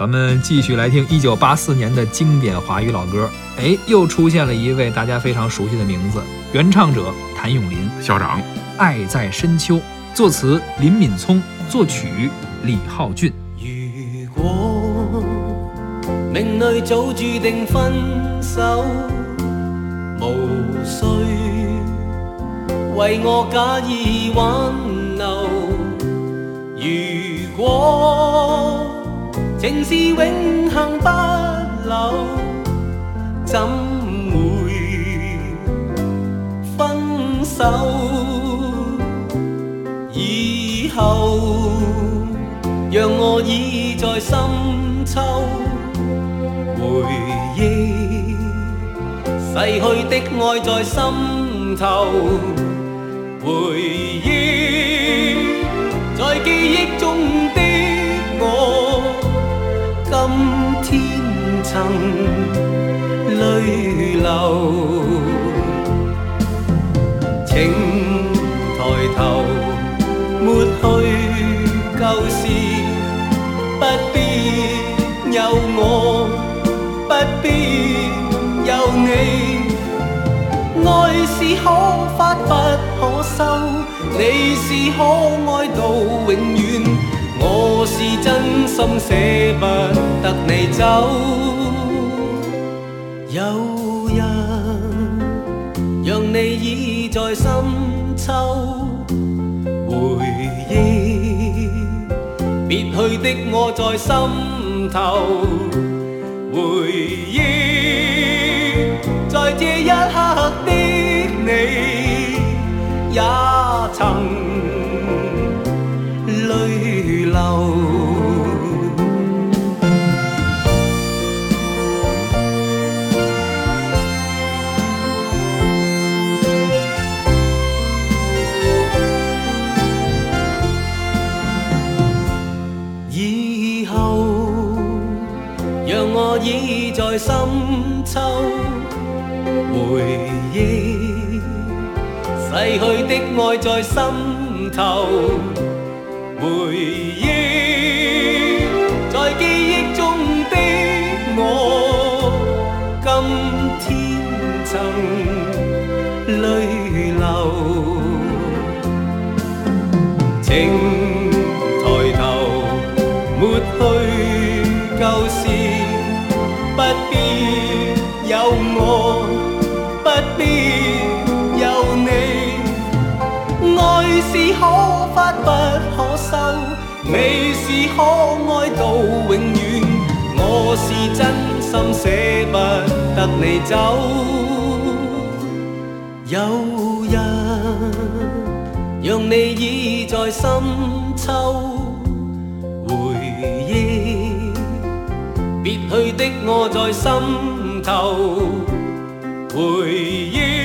咱们继续来听一九八四年的经典华语老歌，哎，又出现了一位大家非常熟悉的名字，原唱者谭咏麟。校长，爱在深秋，作词林敏聪，作曲李浩俊。如果命里早注定分手，无需为我假意挽留。如果情是永恒不朽，怎会分手？以后让我倚在深秋，回忆逝去的爱在心头，回忆在记忆中。爱是可发不可收，你是可爱到永远，我是真心舍不得你走。有日让你倚在深秋，回忆别去的我在心头，回忆。我倚在深秋回忆，逝去的爱在心头回忆，在记忆中的我，今天曾泪流。情。是可发不可收，你是可爱到永远，我是真心舍不得你走。有日让你倚在深秋，回忆别去的我在心头，回忆。